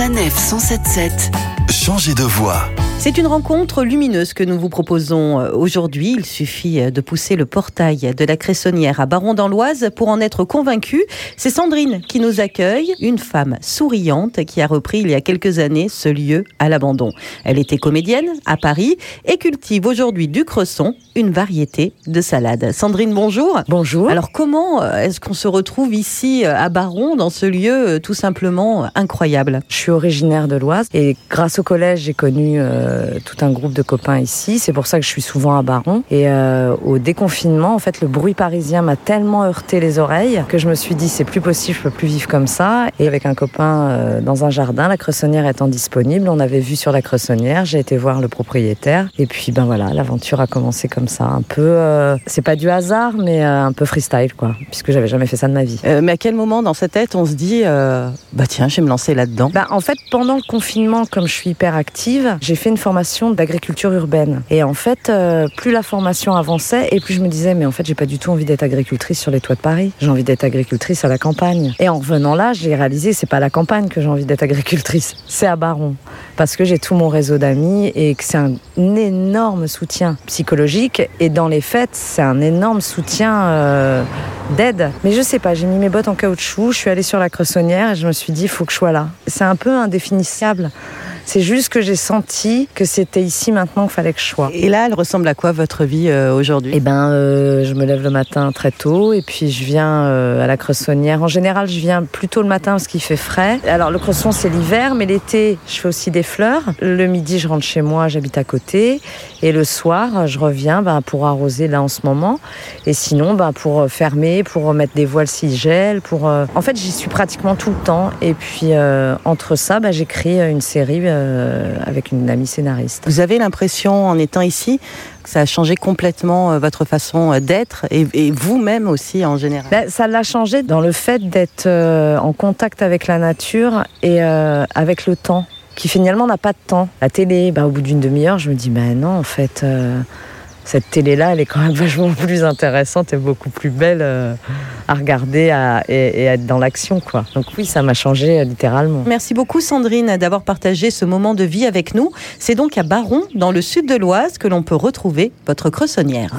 Sanef 177. Changez de voix. C'est une rencontre lumineuse que nous vous proposons euh, aujourd'hui. Il suffit euh, de pousser le portail de la Cressonnière à Baron dans l'Oise pour en être convaincu. C'est Sandrine qui nous accueille, une femme souriante qui a repris il y a quelques années ce lieu à l'abandon. Elle était comédienne à Paris et cultive aujourd'hui du cresson, une variété de salades. Sandrine, bonjour. Bonjour. Alors comment euh, est-ce qu'on se retrouve ici à Baron dans ce lieu tout simplement incroyable? Je suis originaire de l'Oise et grâce au collège, j'ai connu euh, tout un groupe de copains ici. C'est pour ça que je suis souvent à Baron. Et euh, au déconfinement, en fait, le bruit parisien m'a tellement heurté les oreilles que je me suis dit c'est plus possible, je peux plus vivre comme ça. Et avec un copain euh, dans un jardin, la cressonnière étant disponible, on avait vu sur la cressonnière. J'ai été voir le propriétaire. Et puis ben voilà, l'aventure a commencé comme ça, un peu. c'est pas du hasard, mais un peu freestyle quoi, puisque j'avais jamais fait ça de ma vie. mais à quel moment dans sa tête on se dit bah tiens, je vais me lancer là-dedans? Bah, en fait, pendant le confinement, comme je suis hyper active, j'ai fait une formation d'agriculture urbaine. Et en fait, euh, plus la formation avançait, et plus je me disais, mais en fait, j'ai pas du tout envie d'être agricultrice sur les toits de Paris. J'ai envie d'être agricultrice à la campagne. Et en revenant là, j'ai réalisé, c'est pas à la campagne que j'ai envie d'être agricultrice, c'est à Baron. Parce que j'ai tout mon réseau d'amis et que c'est un énorme soutien psychologique. Et dans les fêtes, c'est un énorme soutien euh, d'aide. Mais je sais pas, j'ai mis mes bottes en caoutchouc, je suis allée sur la cressonnière et je me suis dit, il faut que je sois là. C'est un peu indéfinissable. C'est juste que j'ai senti que c'était ici maintenant qu'il fallait que je sois. Et là, elle ressemble à quoi votre vie euh, aujourd'hui? Eh ben, euh, je me lève le matin très tôt et puis je viens euh, à la cressonnière. En général, je viens plutôt le matin parce qu'il fait frais. Alors le cresson c'est l'hiver, mais l'été, je fais aussi des fleurs. Le midi, je rentre chez moi, j'habite à côté, et le soir, je reviens ben, pour arroser là en ce moment, et sinon ben, pour fermer, pour mettre des voiles s'il gèle. Pour en fait, j'y suis pratiquement tout le temps. Et puis entre ça, ben, j'écris une série euh, avec une amie scénariste. Vous avez l'impression, en étant ici, que ça a changé complètement euh, votre façon euh, d'être et, vous-même aussi en général? Ben, Ça l'a changé dans le fait d'être en contact avec la nature et avec le temps, qui finalement n'a pas de temps. La télé, ben, au bout d'une demi-heure, je me dis, ben non, en fait cette télé-là, elle est quand même vachement plus intéressante et beaucoup plus belle euh, à regarder et, à être dans l'action. quoi. Donc oui, ça m'a changé euh, littéralement. Merci beaucoup Sandrine d'avoir partagé ce moment de vie avec nous. C'est donc à Baron, dans le sud de l'Oise, que l'on peut retrouver votre cressonnière.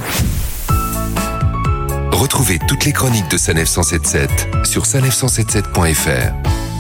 Retrouvez toutes les chroniques de Sanef 177 sur sanef177.fr.